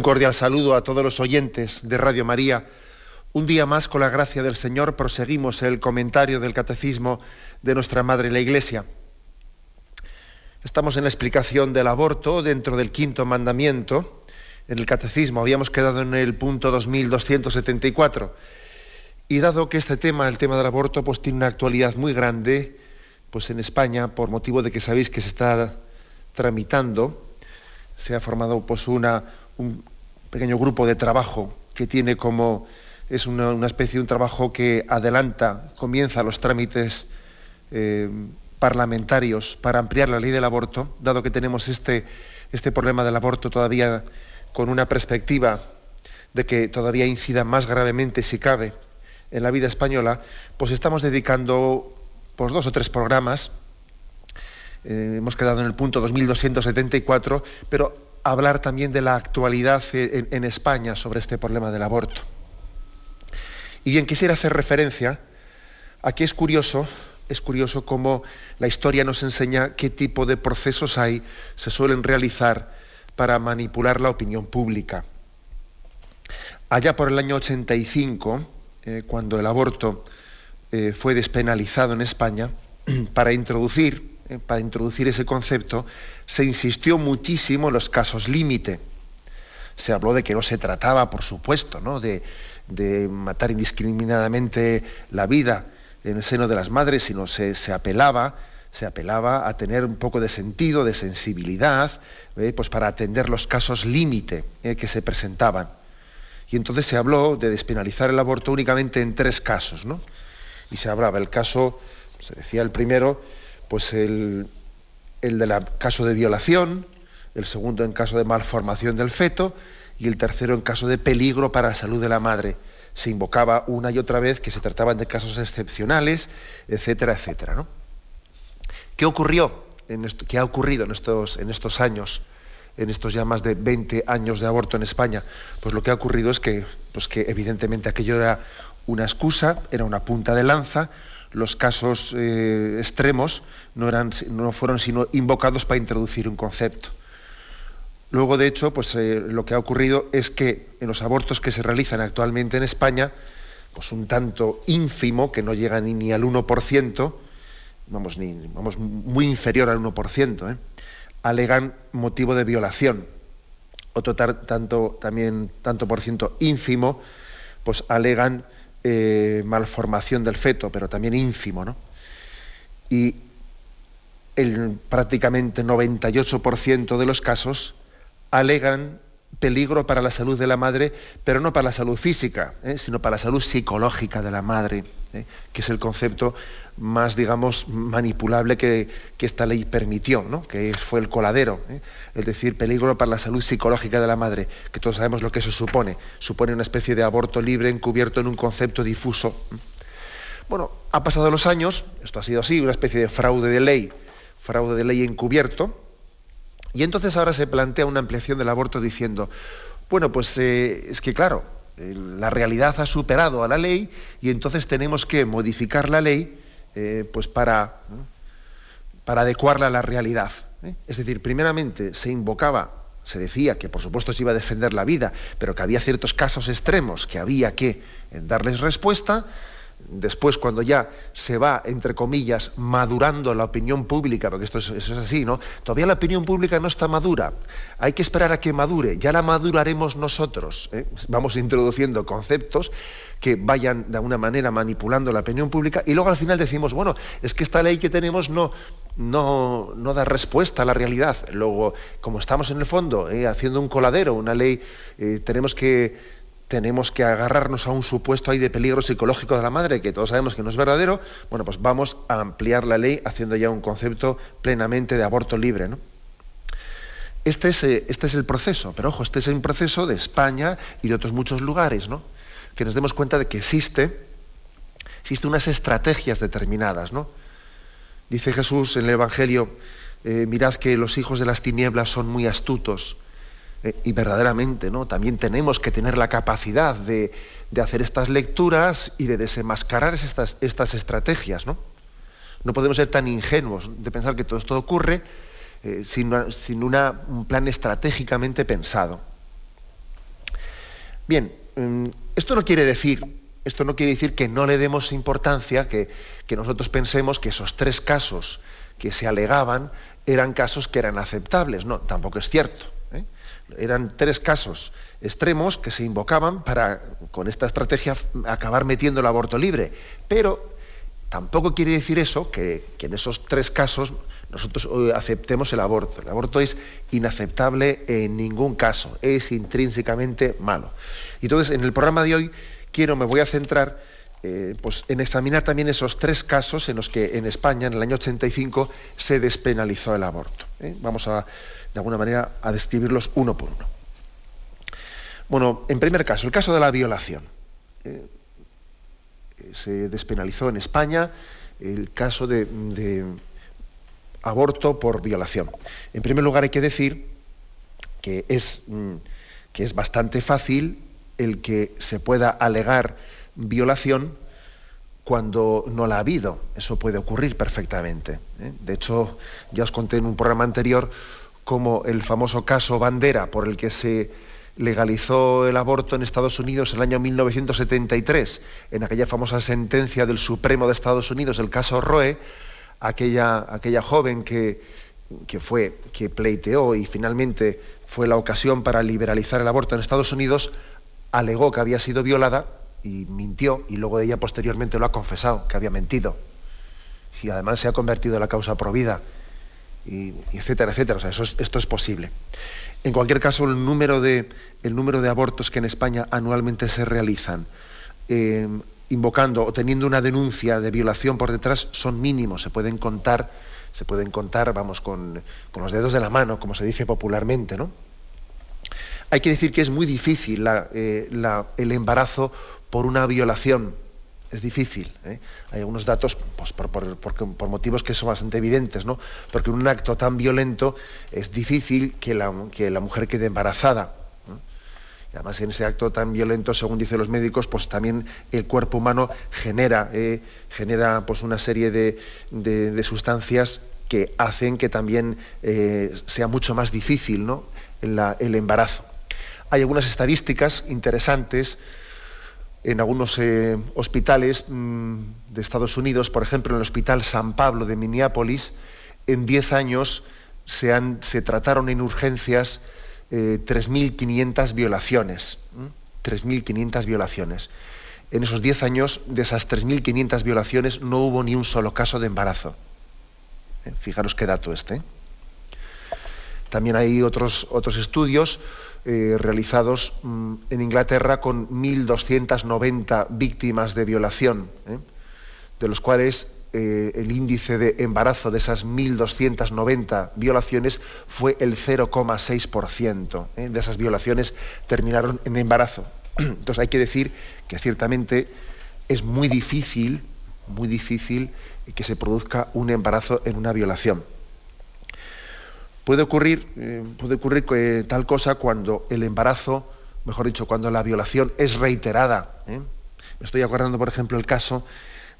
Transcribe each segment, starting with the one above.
Un cordial saludo a todos los oyentes de Radio María. Un día más, con la gracia del Señor, proseguimos el comentario del Catecismo de nuestra Madre la Iglesia. Estamos en la explicación del aborto dentro del quinto mandamiento. En el Catecismo habíamos quedado en el punto 2274. Y dado que este tema, el tema del aborto, pues tiene una actualidad muy grande, pues en España, por motivo de que sabéis que se está tramitando, se ha formado pues una un pequeño grupo de trabajo que tiene como es una, especie de un trabajo que adelanta, comienza los trámites eh, parlamentarios para ampliar la ley del aborto, dado que tenemos este, este problema del aborto todavía con una perspectiva de que todavía incida más gravemente, si cabe, en la vida española, pues estamos dedicando pues, dos o tres programas. Eh, hemos quedado en el punto 2274, pero hablar también de la actualidad en, España sobre este problema del aborto. Y bien, quisiera hacer referencia a que es curioso, es curioso cómo la historia nos enseña qué tipo de procesos hay, se suelen realizar para manipular la opinión pública. Allá por el año 85, eh, cuando el aborto eh, fue despenalizado en España, para introducir eh, para introducir ese concepto, se insistió muchísimo en los casos límite. Se habló de que no se trataba, por supuesto, ¿no? de, matar indiscriminadamente la vida en el seno de las madres, sino se, se apelaba se apelaba a tener un poco de sentido, de sensibilidad, ¿eh? pues para atender los casos límite ¿eh? que se presentaban. Y entonces se habló de despenalizar el aborto únicamente en tres casos, ¿no? Y se hablaba el caso, se decía el primero, pues el, el del caso de violación, el segundo en caso de malformación del feto y el tercero en caso de peligro para la salud de la madre. Se invocaba una y otra vez que se trataban de casos excepcionales, etcétera, etcétera. ¿no? ¿Qué ocurrió? En ¿Qué ha ocurrido en estos, en estos años? en estos ya más de 20 años de aborto en España, pues lo que ha ocurrido es que, pues que evidentemente aquello era una excusa, era una punta de lanza, los casos eh, extremos no, fueron sino invocados para introducir un concepto. Luego, de hecho, pues eh, lo que ha ocurrido es que en los abortos que se realizan actualmente en España, pues un tanto ínfimo, que no llega ni, al 1%, vamos, ni, vamos, muy inferior al 1%, ¿eh? alegan motivo de violación. Otro tanto, también, tanto por ciento ínfimo, pues alegan eh, malformación del feto, pero también ínfimo, ¿no? Y el prácticamente 98% de los casos alegan peligro para la salud de la madre, pero no para la salud física, ¿eh? sino para la salud psicológica de la madre, ¿eh? que es el concepto más, digamos, manipulable que, esta ley permitió, ¿no? que fue el coladero, ¿eh? es decir, peligro para la salud psicológica de la madre, que todos sabemos lo que eso supone, supone una especie de aborto libre encubierto en un concepto difuso. Bueno, ha pasado los años, esto ha sido así, una especie de fraude de ley, fraude de ley encubierto, y entonces ahora se plantea una ampliación del aborto diciendo, bueno, pues eh, es que claro, eh, la realidad ha superado a la ley y entonces tenemos que modificar la ley eh, pues para, para adecuarla a la realidad. Es decir, primeramente se invocaba, se decía que por supuesto se iba a defender la vida, pero que había ciertos casos extremos que había que darles respuesta, después cuando ya se va, entre comillas, madurando la opinión pública, porque esto es, así, ¿no? Todavía la opinión pública no está madura. Hay que esperar a que madure, ya la maduraremos nosotros. ¿eh? Vamos introduciendo conceptos que vayan de alguna manera manipulando la opinión pública y luego al final decimos, bueno, es que esta ley que tenemos no, no, no da respuesta a la realidad. Luego, como estamos en el fondo ¿eh? haciendo un coladero, una ley, eh, tenemos que tenemos que agarrarnos a un supuesto ahí de peligro psicológico de la madre, que todos sabemos que no es verdadero, bueno, pues vamos a ampliar la ley haciendo ya un concepto plenamente de aborto libre. ¿no? Este es, eh, este es el proceso, pero ojo, este es el proceso de España y de otros muchos lugares, ¿no? Que nos demos cuenta de que existe, existe unas estrategias determinadas, ¿no? Dice Jesús en el Evangelio, eh, mirad que los hijos de las tinieblas son muy astutos. Eh, y verdaderamente, ¿no? También tenemos que tener la capacidad de, hacer estas lecturas y de desenmascarar estas, estas estrategias, ¿no? No podemos ser tan ingenuos de pensar que todo esto ocurre eh, sin, un plan estratégicamente pensado. Bien, mm, esto no quiere decir, esto no quiere decir que no le demos importancia, que, nosotros pensemos que esos tres casos que se alegaban eran casos que eran aceptables. No, tampoco es cierto. ¿eh? Eran tres casos extremos que se invocaban para, con esta estrategia, acabar metiendo el aborto libre. Pero tampoco quiere decir eso, que en esos tres casos nosotros eh, aceptemos el aborto. El aborto es inaceptable en ningún caso, es intrínsecamente malo. Entonces, en el programa de hoy quiero, me voy a centrar eh, pues, en examinar también esos tres casos en los que en España, en el año 85, se despenalizó el aborto. ¿eh? Vamos a, de alguna manera, a describirlos uno por uno. Bueno, en primer caso, el caso de la violación. se despenalizó en España el caso de aborto por violación. En primer lugar, hay que decir que es, mm, que es bastante fácil el que se pueda alegar violación cuando no la ha habido. Eso puede ocurrir perfectamente. ¿eh? De hecho, ya os conté en un programa anterior cómo el famoso caso Bandera, por el que se legalizó el aborto en Estados Unidos en el año 1973, en aquella famosa sentencia del Supremo de Estados Unidos, el caso Roe, aquella, aquella joven que, fue, que pleiteó y finalmente fue la ocasión para liberalizar el aborto en Estados Unidos, alegó que había sido violada y mintió y luego ella posteriormente lo ha confesado, que había mentido. Y además se ha convertido en la causa provida, y, etcétera, etcétera. O sea, eso esto es posible. En cualquier caso, el número de, el número de abortos que en España anualmente se realizan eh, invocando o teniendo una denuncia de violación por detrás son mínimos, se pueden contar, se pueden contar, vamos, con, los dedos de la mano, como se dice popularmente, ¿no? Hay que decir que es muy difícil eh, el embarazo por una violación. Es difícil. ¿eh? Hay algunos datos pues, por, motivos que son bastante evidentes, ¿no? Porque en un acto tan violento es difícil que la mujer quede embarazada además en ese acto tan violento, según dicen los médicos, pues también el cuerpo humano genera, eh, genera pues una serie de, sustancias que hacen que también eh, sea mucho más difícil ¿no? el embarazo. Hay algunas estadísticas interesantes en algunos eh, hospitales mm, de Estados Unidos, por ejemplo, en el Hospital San Pablo de Minneapolis, en 10 años se, han, se trataron en urgencias 3.500 violaciones. 3.500 violaciones. En esos 10 años, de esas 3.500 violaciones, no hubo ni un solo caso de embarazo. ¿Eh? Fijaros qué dato este. ¿eh? También hay otros, otros estudios eh, realizados mm, en Inglaterra con 1.290 víctimas de violación, de los cuales eh, el índice de embarazo de esas 1.290 violaciones fue el 0,6%. ¿eh? De esas violaciones terminaron en embarazo. Entonces hay que decir que ciertamente es muy difícil, muy difícil que se produzca un embarazo en una violación. Puede ocurrir, eh, puede ocurrir tal cosa cuando el embarazo, mejor dicho, cuando la violación es reiterada. Me estoy acordando, por ejemplo, el caso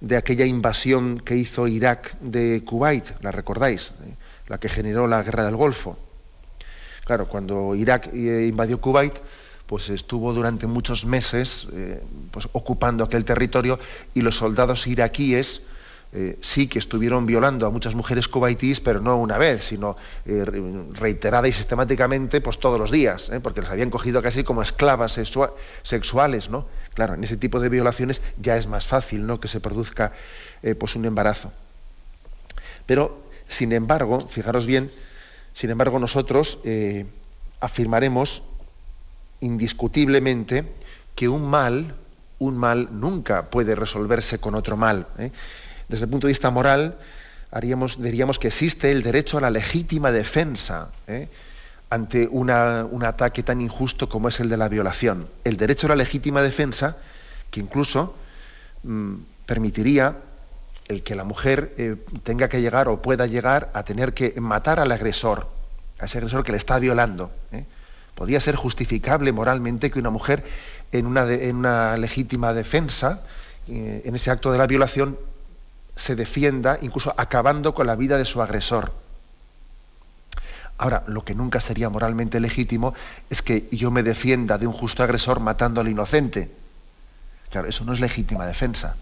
de aquella invasión que hizo Irak de Kuwait, la recordáis, ¿Eh? la que generó la guerra del Golfo. Claro, cuando Irak eh, invadió Kuwait, pues estuvo durante muchos meses eh, pues, ocupando aquel territorio y los soldados iraquíes sí que estuvieron violando a muchas mujeres kuwaitíes, pero no una vez, sino reiterada y sistemáticamente pues, todos los días, porque las habían cogido casi como esclavas sexuales, ¿no? Claro, en ese tipo de violaciones ya es más fácil ¿no? que se produzca eh, pues un embarazo. Pero, sin embargo, fijaros bien, sin embargo nosotros eh, afirmaremos indiscutiblemente que un mal, un mal nunca puede resolverse con otro mal. ¿eh? Desde el punto de vista moral, haríamos, diríamos que existe el derecho a la legítima defensa ante un ataque tan injusto como es el de la violación. El derecho a la legítima defensa, que incluso mm, permitiría el que la mujer eh, tenga que llegar o pueda llegar a tener que matar al agresor, a ese agresor que le está violando. ¿eh? Podría ser justificable moralmente que una mujer en una, en una legítima defensa, eh, en ese acto de la violación, se defienda, incluso acabando con la vida de su agresor. Ahora, lo que nunca sería moralmente legítimo es que yo me defienda de un justo agresor matando al inocente. Claro, eso no es legítima defensa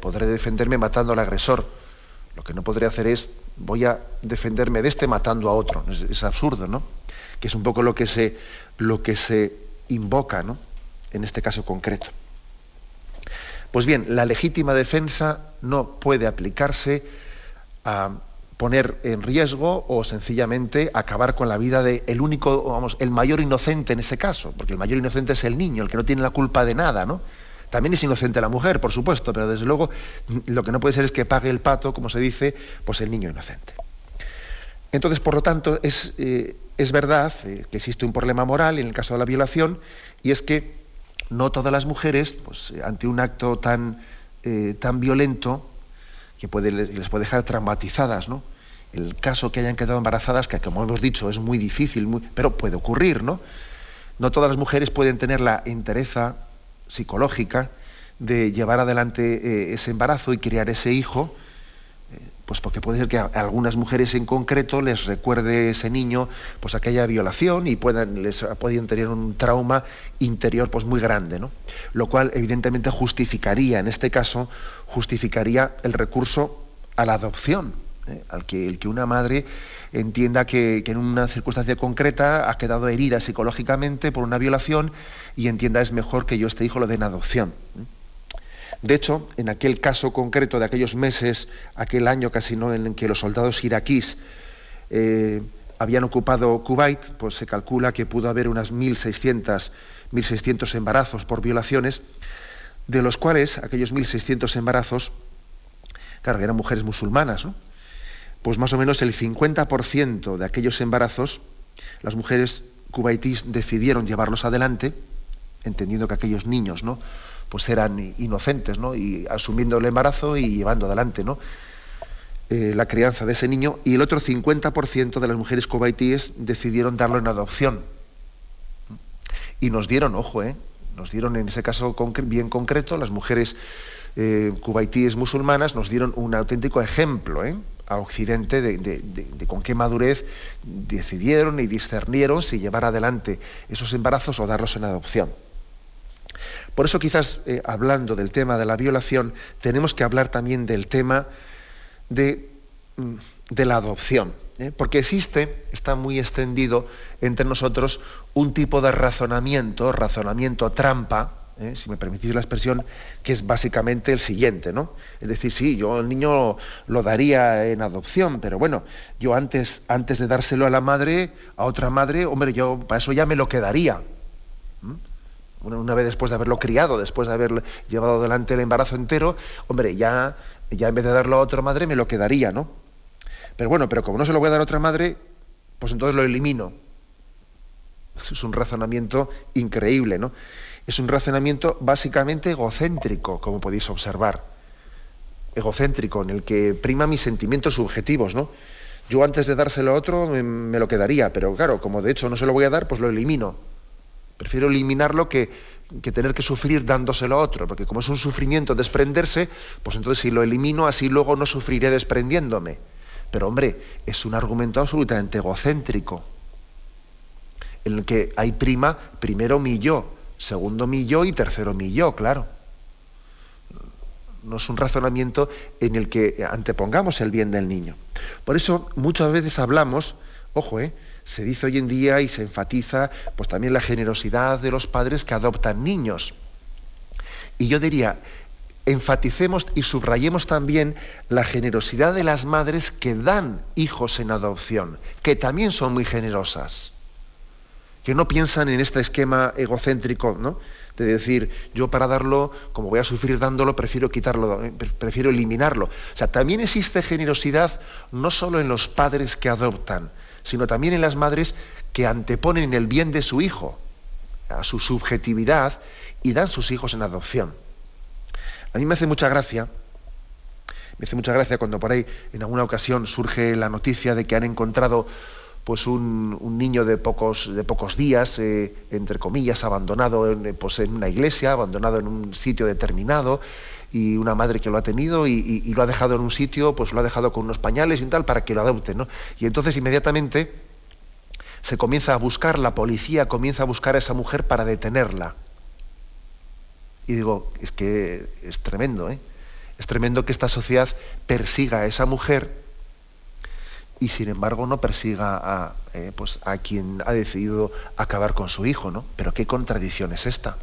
podré defenderme matando al agresor. Lo que no podré hacer es, voy a defenderme de este matando a otro. Es, absurdo, ¿no? Que es un poco lo que se, lo que se invoca, ¿no? En este caso concreto. Pues bien, la legítima defensa no puede aplicarse a poner en riesgo o sencillamente acabar con la vida de el único, vamos, el mayor inocente en ese caso, porque el mayor inocente es el niño, el que no tiene la culpa de nada, ¿no? También es inocente la mujer, por supuesto, pero desde luego lo que no puede ser es que pague el pato, como se dice, pues el niño inocente. Entonces, por lo tanto, es, eh, es verdad eh, que existe un problema moral en el caso de la violación, y es que no todas las mujeres, pues, eh, ante un acto tan, tan violento, que puede, les puede dejar traumatizadas, ¿no? El caso que hayan quedado embarazadas, que como hemos dicho es muy difícil, pero puede ocurrir, ¿no? No todas las mujeres pueden tener la entereza psicológica de llevar adelante eh, ese embarazo y criar ese hijo, pues porque puede ser que a, algunas mujeres en concreto les recuerde ese niño pues aquella violación y puedan, les pueden tener un trauma interior pues muy grande, ¿no? Lo cual evidentemente justificaría, en este caso, justificaría el recurso a la adopción, ¿eh? al que, el que una madre entienda que, en una circunstancia concreta ha quedado herida psicológicamente por una violación y entienda es mejor que yo este hijo lo den adopción. De hecho, en aquel caso concreto de aquellos meses, aquel año casi no, en que los soldados iraquíes eh, habían ocupado Kuwait, pues se calcula que pudo haber unas 1.600, 1.600 embarazos por violaciones, de los cuales aquellos 1.600 embarazos, claro, eran mujeres musulmanas, ¿no? pues más o menos el 50% de aquellos embarazos, las mujeres cubaitíes decidieron llevarlos adelante, entendiendo que aquellos niños, ¿no? Pues eran inocentes, ¿no? y asumiendo el embarazo y llevando adelante, ¿no? Eh, la crianza de ese niño, y el otro 50% de las mujeres cubaitíes decidieron darlo en adopción. Y nos dieron, ojo, ¿eh? nos dieron en ese caso bien concreto, las mujeres eh, cubaitíes musulmanas nos dieron un auténtico ejemplo, ¿eh? a Occidente de, con qué madurez decidieron y discernieron si llevar adelante esos embarazos o darlos en adopción. Por eso quizás eh, hablando del tema de la violación, tenemos que hablar también del tema de, mm, la adopción. ¿eh? Porque existe, está muy extendido entre nosotros, un tipo de razonamiento, razonamiento trampa, ¿eh? si me permitís la expresión, que es básicamente el siguiente, ¿no? Es decir, sí, yo el niño lo daría en adopción, pero bueno, yo antes, antes de dárselo a la madre, a otra madre, hombre, yo para eso ya me lo quedaría. Una vez después de haberlo criado, después de haber llevado adelante el embarazo entero, hombre, ya, ya en vez de darlo a otra madre, me lo quedaría, ¿no? Pero bueno, pero como no se lo voy a dar a otra madre, pues entonces lo elimino. Es un razonamiento increíble, ¿no? es un razonamiento básicamente egocéntrico, como podéis observar. Egocéntrico, en el que prima mis sentimientos subjetivos, ¿no? Yo antes de dárselo a otro me, lo quedaría, pero claro, como de hecho no se lo voy a dar, pues lo elimino. Prefiero eliminarlo que, que tener que sufrir dándoselo a otro, porque como es un sufrimiento desprenderse, pues entonces si lo elimino, así luego no sufriré desprendiéndome. Pero hombre, es un argumento absolutamente egocéntrico, en el que hay prima primero mi yo, segundo mi yo y tercero mi yo, claro. No es un razonamiento en el que antepongamos el bien del niño. Por eso muchas veces hablamos, ojo, ¿eh? Se dice hoy en día y se enfatiza pues también la generosidad de los padres que adoptan niños. Y yo diría, enfaticemos y subrayemos también la generosidad de las madres que dan hijos en adopción, que también son muy generosas que no piensan en este esquema egocéntrico, ¿no? De decir, yo para darlo, como voy a sufrir dándolo, prefiero quitarlo, prefiero eliminarlo. O sea, también existe generosidad no solo en los padres que adoptan, sino también en las madres que anteponen el bien de su hijo a su subjetividad y dan sus hijos en adopción. A mí me hace mucha gracia, me hace mucha gracia cuando por ahí en alguna ocasión surge la noticia de que han encontrado pues un, niño de pocos, de pocos días, eh, entre comillas, abandonado en, pues en una iglesia, abandonado en un sitio determinado, y una madre que lo ha tenido y, lo ha dejado en un sitio, pues lo ha dejado con unos pañales y tal para que lo adopte, ¿no? Y entonces inmediatamente se comienza a buscar, la policía comienza a buscar a esa mujer para detenerla. Y digo, es que es tremendo, ¿eh? Es tremendo que esta sociedad persiga a esa mujer y sin embargo no persiga a, eh, pues, a quien ha decidido acabar con su hijo, ¿no? Pero qué contradicción es esta.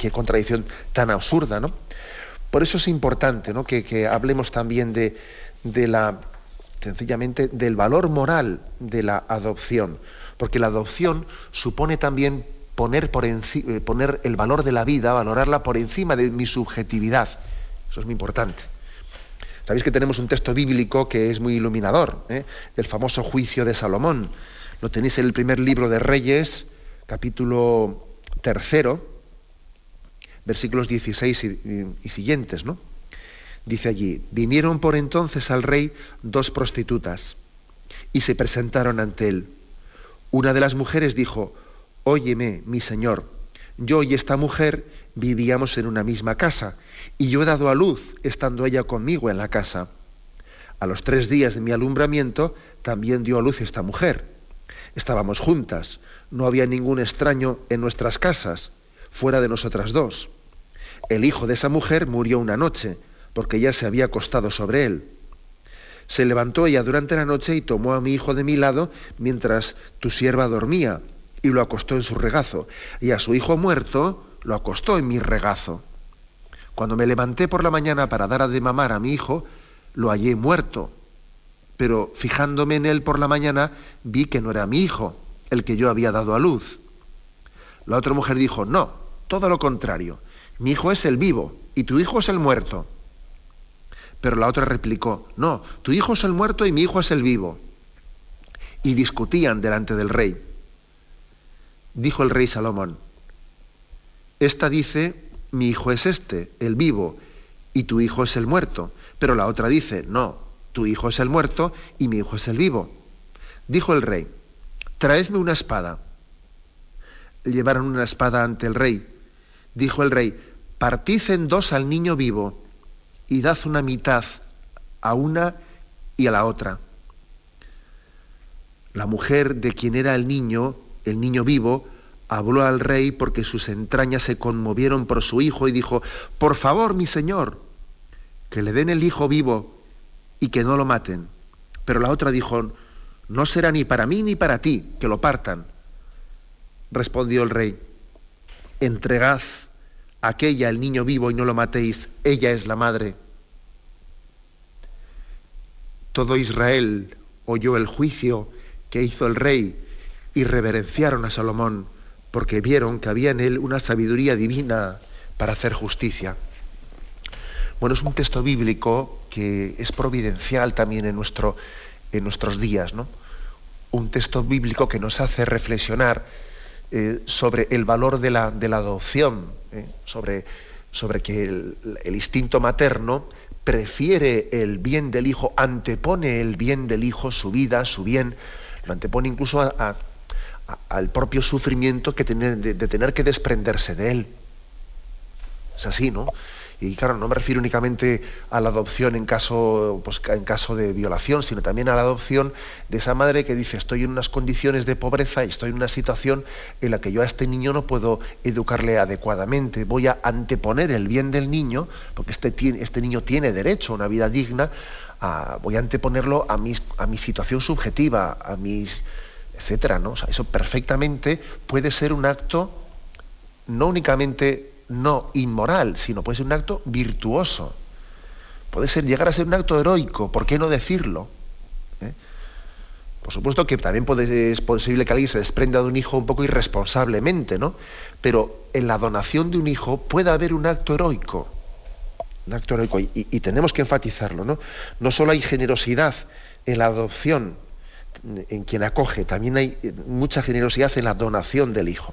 Qué contradicción tan absurda, ¿no? Por eso es importante ¿no? que, hablemos también de, la sencillamente del valor moral de la adopción, porque la adopción supone también poner, por eh, poner el valor de la vida, valorarla por encima de mi subjetividad. Eso es muy importante. Sabéis que tenemos un texto bíblico que es muy iluminador, ¿eh? el famoso juicio de Salomón. Lo tenéis en el primer libro de Reyes, capítulo tercero, versículos 16 y, siguientes, ¿no? Dice allí, vinieron por entonces al rey dos prostitutas y se presentaron ante él. Una de las mujeres dijo, Óyeme, mi señor, yo y esta mujer vivíamos en una misma casa y yo he dado a luz estando ella conmigo en la casa. A los tres días de mi alumbramiento también dio a luz esta mujer. Estábamos juntas, no había ningún extraño en nuestras casas, fuera de nosotras dos. El hijo de esa mujer murió una noche porque ya se había acostado sobre él. Se levantó ella durante la noche y tomó a mi hijo de mi lado mientras tu sierva dormía y lo acostó en su regazo. Y a su hijo muerto lo acostó en mi regazo. Cuando me levanté por la mañana para dar a de mamar a mi hijo, lo hallé muerto. Pero fijándome en él por la mañana, vi que no era mi hijo, el que yo había dado a luz. La otra mujer dijo, no, todo lo contrario, mi hijo es el vivo y tu hijo es el muerto. Pero la otra replicó, no, tu hijo es el muerto y mi hijo es el vivo. Y discutían delante del rey. Dijo el rey Salomón, esta dice, mi hijo es este, el vivo, y tu hijo es el muerto. Pero la otra dice, no, tu hijo es el muerto y mi hijo es el vivo. Dijo el rey, traedme una espada. Llevaron una espada ante el rey. Dijo el rey, partid en dos al niño vivo y dad una mitad a una y a la otra. La mujer de quien era el niño, el niño vivo, habló al rey porque sus entrañas se conmovieron por su hijo y dijo, por favor, mi señor, que le den el hijo vivo y que no lo maten. Pero la otra dijo, no será ni para mí ni para ti, que lo partan. Respondió el rey, entregad aquella el niño vivo y no lo matéis, ella es la madre. Todo Israel oyó el juicio que hizo el rey y reverenciaron a Salomón porque vieron que había en él una sabiduría divina para hacer justicia. Bueno, es un texto bíblico que es providencial también en, nuestro, en nuestros días, ¿no? Un texto bíblico que nos hace reflexionar eh, sobre el valor de la, de la adopción, ¿eh? sobre, sobre, que el, instinto materno prefiere el bien del hijo, antepone el bien del hijo, su vida, su bien, lo antepone incluso al propio sufrimiento que de, de, tener que desprenderse de él. Es así, ¿no? Y claro, no me refiero únicamente a la adopción en caso, pues, en caso de violación, sino también a la adopción de esa madre que dice, estoy en unas condiciones de pobreza y estoy en una situación en la que yo a este niño no puedo educarle adecuadamente, voy a anteponer el bien del niño, porque este, este niño tiene derecho a una vida digna, voy a anteponerlo a, mi situación subjetiva, a mis etcétera, ¿no? eso perfectamente puede ser un acto no únicamente no inmoral, sino puede ser un acto virtuoso. Puede ser, llegar a ser un acto heroico, ¿por qué no decirlo? ¿Eh? Por supuesto que también puede, es posible que alguien se desprenda de un hijo un poco irresponsablemente, ¿no? Pero en la donación de un hijo puede haber un acto heroico. Un acto heroico. Y, y tenemos que enfatizarlo, ¿no? No solo hay generosidad en la adopción en quien acoge, también hay mucha generosidad en la donación del hijo.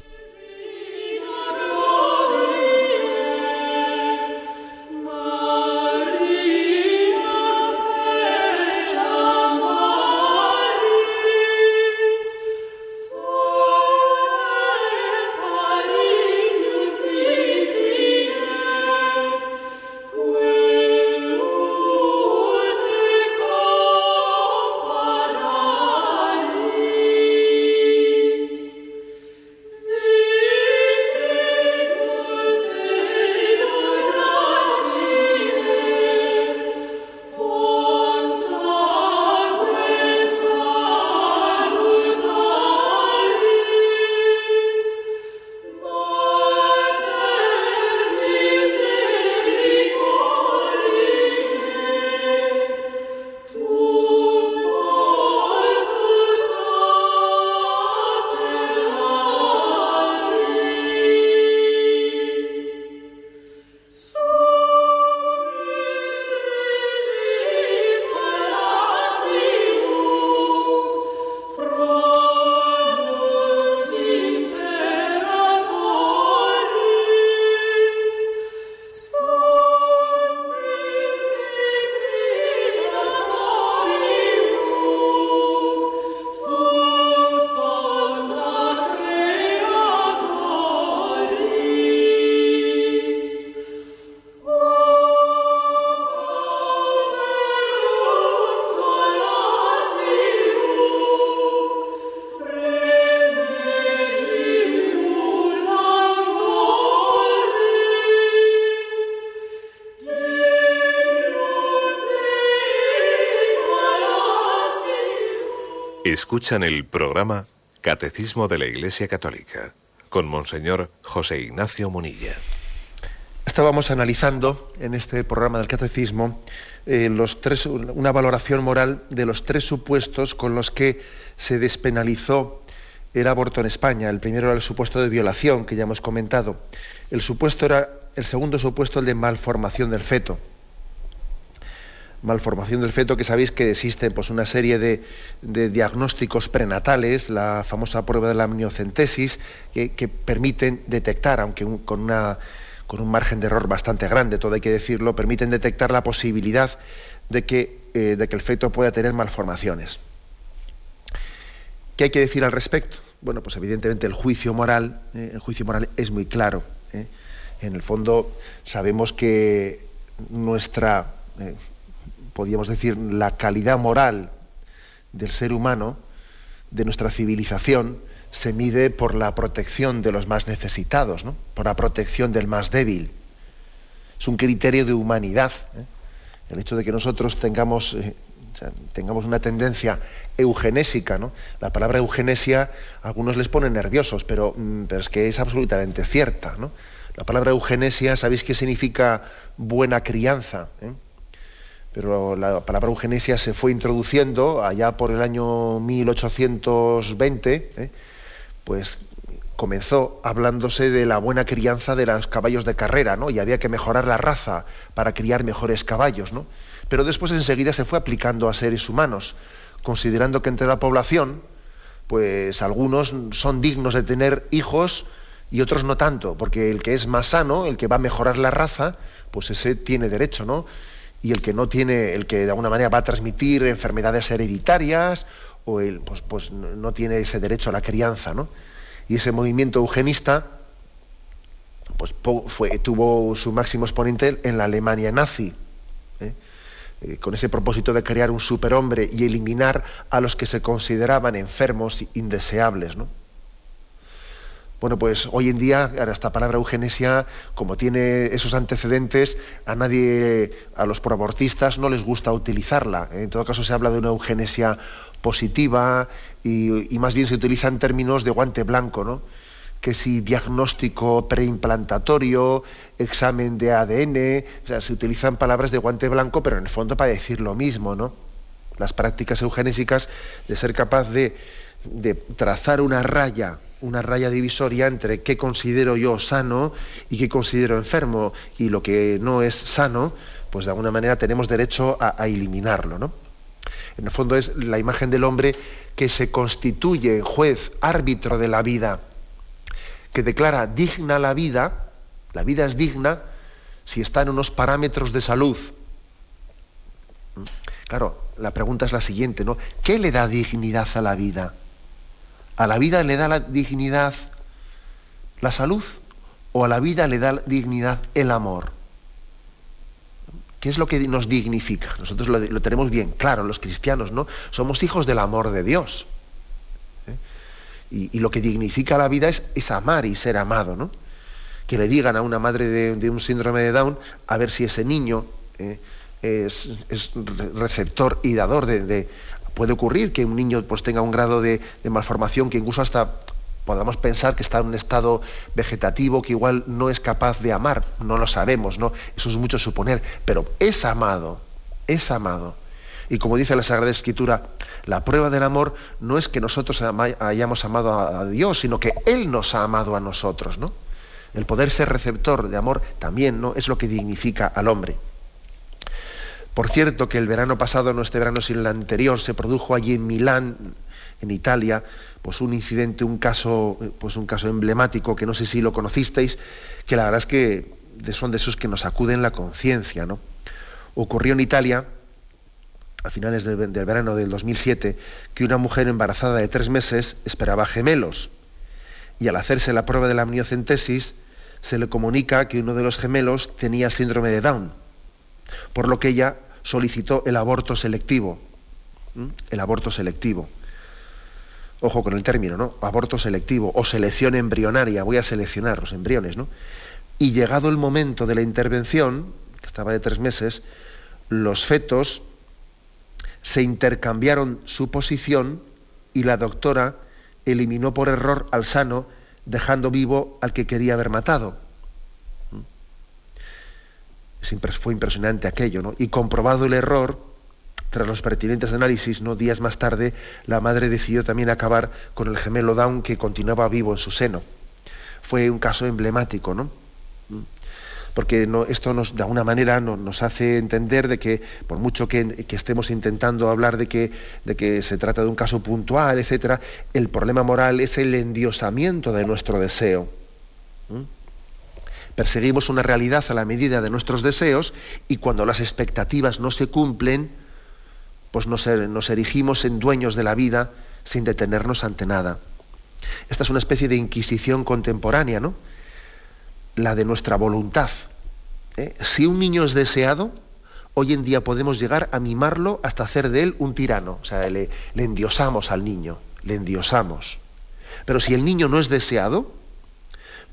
Escuchan el programa Catecismo de la Iglesia Católica con Monseñor José Ignacio Munilla. Estábamos analizando en este programa del Catecismo eh, los tres, una valoración moral de los tres supuestos con los que se despenalizó el aborto en España. El primero era el supuesto de violación, que ya hemos comentado. El, supuesto era, el segundo supuesto, el de malformación del feto malformación del feto, que sabéis que existen pues, una serie de, diagnósticos prenatales, la famosa prueba de la amniocentesis, que, permiten detectar, aunque con, una, con un margen de error bastante grande, todo hay que decirlo, permiten detectar la posibilidad de que, eh, de que el feto pueda tener malformaciones. ¿Qué hay que decir al respecto? Bueno, pues evidentemente el juicio moral, eh, el juicio moral es muy claro. Eh. En el fondo sabemos que nuestra podríamos decir, la calidad moral del ser humano, de nuestra civilización, se mide por la protección de los más necesitados, ¿no? por la protección del más débil. Es un criterio de humanidad. ¿eh? El hecho de que nosotros tengamos, eh, tengamos una tendencia eugenésica, ¿no? La palabra eugenesia a algunos les pone nerviosos, pero, mm, pero es que es absolutamente cierta. La palabra eugenesia, ¿sabéis qué significa buena crianza? ¿eh? Pero la palabra eugenesia se fue introduciendo allá por el año 1820, ¿eh? pues comenzó hablándose de la buena crianza de los caballos de carrera, ¿no? Y había que mejorar la raza para criar mejores caballos, ¿no? Pero después enseguida se fue aplicando a seres humanos, considerando que entre la población, pues algunos son dignos de tener hijos y otros no tanto, porque el que es más sano, el que va a mejorar la raza, pues ese tiene derecho, ¿no? Y el que no tiene, el que de alguna manera va a transmitir enfermedades hereditarias o el, pues, pues no tiene ese derecho a la crianza, ¿no? Y ese movimiento eugenista pues, fue, tuvo su máximo exponente en la Alemania nazi, ¿eh? Eh, con ese propósito de crear un superhombre y eliminar a los que se consideraban enfermos indeseables, ¿no? Bueno, pues hoy en día esta palabra eugenesia, como tiene esos antecedentes, a nadie, a los proabortistas no les gusta utilizarla. En todo caso se habla de una eugenesia positiva y, más bien se utilizan términos de guante blanco, ¿no? que si diagnóstico preimplantatorio, examen de ADN, o sea, se utilizan palabras de guante blanco, pero en el fondo para decir lo mismo, ¿no? Las prácticas eugenésicas de ser capaz de, de trazar una raya una raya divisoria entre qué considero yo sano y qué considero enfermo y lo que no es sano, pues de alguna manera tenemos derecho a, eliminarlo, ¿no? En el fondo es la imagen del hombre que se constituye juez, árbitro de la vida, que declara digna la vida, la vida es digna si está en unos parámetros de salud. Claro, la pregunta es la siguiente, ¿no? ¿Qué le da dignidad a la vida? ¿A la vida le da la dignidad la salud o a la vida le da dignidad el amor? ¿Qué es lo que nos dignifica? Nosotros lo, tenemos bien claro, los cristianos, ¿no? Somos hijos del amor de Dios. ¿eh? Y, lo que dignifica la vida es, amar y ser amado, ¿no? Que le digan a una madre de, un síndrome de Down a ver si ese niño ¿eh? es, receptor y dador de, Puede ocurrir que un niño pues, tenga un grado de, malformación que incluso hasta podamos pensar que está en un estado vegetativo que igual no es capaz de amar, no lo sabemos, ¿no? Eso es mucho suponer, pero es amado, es amado. Y como dice la Sagrada Escritura, la prueba del amor no es que nosotros hayamos amado a Dios, sino que Él nos ha amado a nosotros, ¿no? El poder ser receptor de amor también, ¿no? Es lo que dignifica al hombre. Por cierto, que el verano pasado, no este verano, sino el anterior, se produjo allí en Milán, en Italia, pues un incidente, un caso, pues un caso emblemático que no sé si lo conocisteis, que la verdad es que son de esos que nos acuden la conciencia, ¿no? Ocurrió en Italia, a finales del, verano del 2007, que una mujer embarazada de tres meses esperaba gemelos y al hacerse la prueba de la amniocentesis se le comunica que uno de los gemelos tenía síndrome de Down, por lo que ella solicitó el aborto selectivo, el aborto selectivo ojo con el término, ¿no? Aborto selectivo o selección embrionaria, voy a seleccionar los embriones, ¿no? Y llegado el momento de la intervención, que estaba de tres meses, los fetos se intercambiaron su posición y la doctora eliminó por error al sano, dejando vivo al que quería haber matado. Fue impresionante aquello, ¿no? Y comprobado el error, tras los pertinentes análisis, ¿no? días más tarde, la madre decidió también acabar con el gemelo Down que continuaba vivo en su seno. Fue un caso emblemático, ¿no? Porque no, esto nos, de alguna manera nos hace entender de que, por mucho que, estemos intentando hablar de que, de que se trata de un caso puntual, etcétera, el problema moral es el endiosamiento de nuestro deseo. Perseguimos una realidad a la medida de nuestros deseos y cuando las expectativas no se cumplen, pues nos, nos erigimos en dueños de la vida sin detenernos ante nada. Esta es una especie de inquisición contemporánea, ¿no? La de nuestra voluntad. ¿eh? Si un niño es deseado, hoy en día podemos llegar a mimarlo hasta hacer de él un tirano. O sea, le endiosamos al niño, le endiosamos. Pero si el niño no es deseado,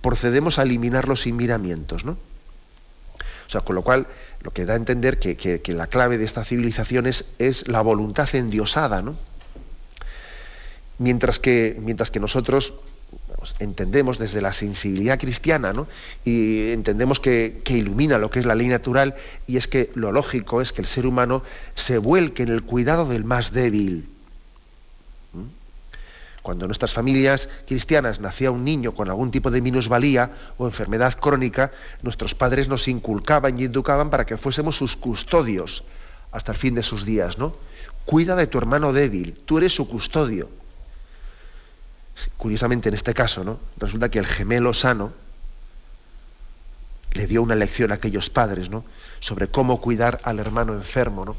procedemos a eliminarlo sin miramientos, ¿no? O sea, con lo cual, lo que da a entender que, la clave de esta civilización es, la voluntad endiosada, ¿no? Mientras que, mientras que nosotros entendemos desde la sensibilidad cristiana, ¿no? y entendemos que, que, ilumina lo que es la ley natural, y es que lo lógico es que el ser humano se vuelque en el cuidado del más débil. Cuando en nuestras familias cristianas nacía un niño con algún tipo de minusvalía o enfermedad crónica, nuestros padres nos inculcaban y educaban para que fuésemos sus custodios hasta el fin de sus días, ¿no? Cuida de tu hermano débil, tú eres su custodio. Curiosamente en este caso, ¿no? Resulta que el gemelo sano le dio una lección a aquellos padres, ¿no? Sobre cómo cuidar al hermano enfermo, ¿no?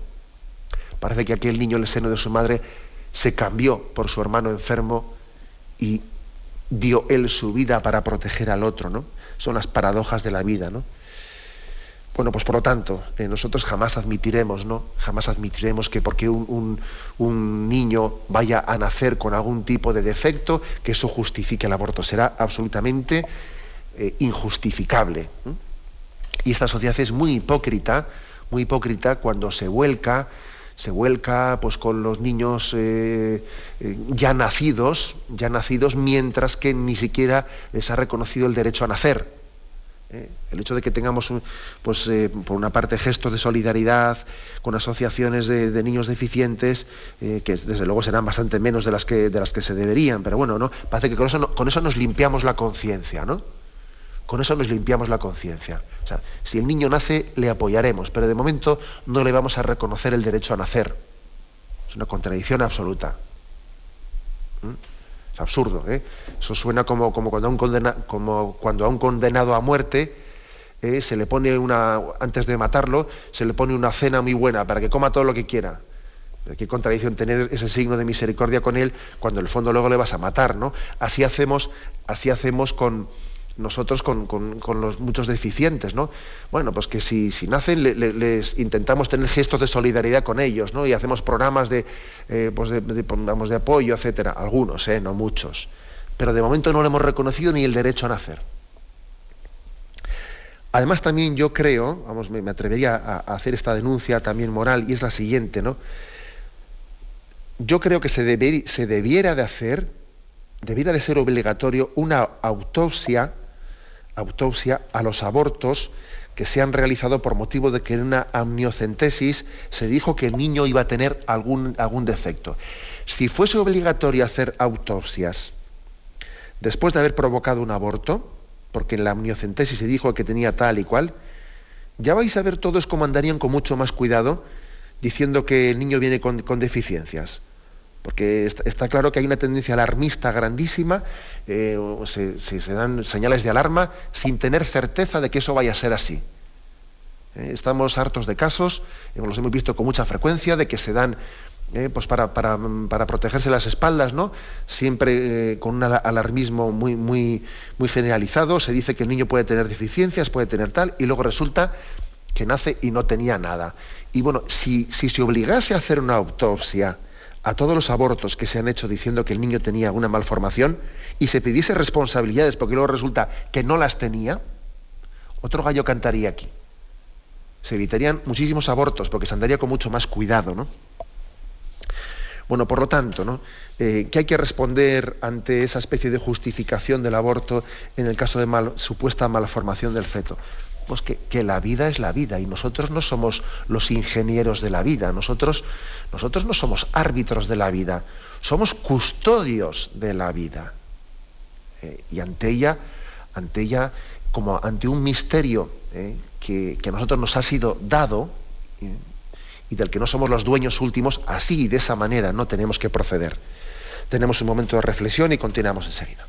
Parece que aquel niño en el seno de su madre se cambió por su hermano enfermo y dio él su vida para proteger al otro, ¿no? Son las paradojas de la vida, ¿no? Bueno, pues por lo tanto, eh, nosotros jamás admitiremos, ¿no? Jamás admitiremos que porque un, niño vaya a nacer con algún tipo de defecto, que eso justifique el aborto. Será absolutamente eh, injustificable. Y esta sociedad es muy hipócrita, muy hipócrita cuando se vuelca se vuelca pues con los niños eh, eh, ya nacidos, ya nacidos, mientras que ni siquiera se ha reconocido el derecho a nacer. ¿eh? El hecho de que tengamos, pues, por una parte, gestos de solidaridad con asociaciones de, niños deficientes, que desde luego serán bastante menos de las que, de las que se deberían, pero bueno, ¿no? Parece que con eso, con eso nos limpiamos la conciencia, ¿no? Con eso nos limpiamos la conciencia. O sea, si el niño nace, le apoyaremos, pero de momento no le vamos a reconocer el derecho a nacer. Es una contradicción absoluta. ¿Mm? Es absurdo. ¿eh? Eso suena como, como, cuando a un como cuando a un condenado a muerte eh, se le pone una, antes de matarlo, se le pone una cena muy buena para que coma todo lo que quiera. Qué contradicción tener ese signo de misericordia con él cuando en el fondo luego le vas a matar, ¿no? Así hacemos, así hacemos con, nosotros con, los muchos deficientes, ¿no? Bueno, pues que si, si nacen les intentamos tener gestos de solidaridad con ellos, ¿no? Y hacemos programas de, eh, pues de, de, apoyo, etcétera. Algunos, ¿eh? No muchos. Pero de momento no le hemos reconocido ni el derecho a nacer. Además también yo creo, vamos, me, atrevería a, hacer esta denuncia también moral, y es la siguiente, ¿no? Yo creo que se, se debiera de hacer, debiera de ser obligatorio una autopsia autopsia a los abortos que se han realizado por motivo de que en una amniocentesis se dijo que el niño iba a tener algún, algún defecto. Si fuese obligatorio hacer autopsias después de haber provocado un aborto, porque en la amniocentesis se dijo que tenía tal y cual, ya vais a ver todos cómo andarían con mucho más cuidado diciendo que el niño viene con, con deficiencias. Porque está, claro que hay una tendencia alarmista grandísima, eh, se, dan señales de alarma sin tener certeza de que eso vaya a ser así. Eh, estamos hartos de casos, eh, los hemos visto con mucha frecuencia, de que se dan pues para, protegerse las espaldas, ¿no? Siempre con un alarmismo muy, generalizado, se dice que el niño puede tener deficiencias, puede tener tal, y luego resulta que nace y no tenía nada. Y bueno, si se obligase a hacer una autopsia, a todos los abortos que se han hecho diciendo que el niño tenía una malformación y se pidiese responsabilidades porque luego resulta que no las tenía, otro gallo cantaría aquí. Se evitarían muchísimos abortos porque se andaría con mucho más cuidado, ¿no? Bueno, por lo tanto, ¿no? Eh, ¿qué hay que responder ante esa especie de justificación del aborto en el caso de supuesta malformación del feto? Pues que, la vida es la vida y nosotros no somos los ingenieros de la vida, nosotros, nosotros no somos árbitros de la vida, somos custodios de la vida. Eh, y ante ella, ante ella, como ante un misterio eh, que, a nosotros nos ha sido dado eh, y del que no somos los dueños últimos, así y de esa manera no tenemos que proceder. Tenemos un momento de reflexión y continuamos enseguida.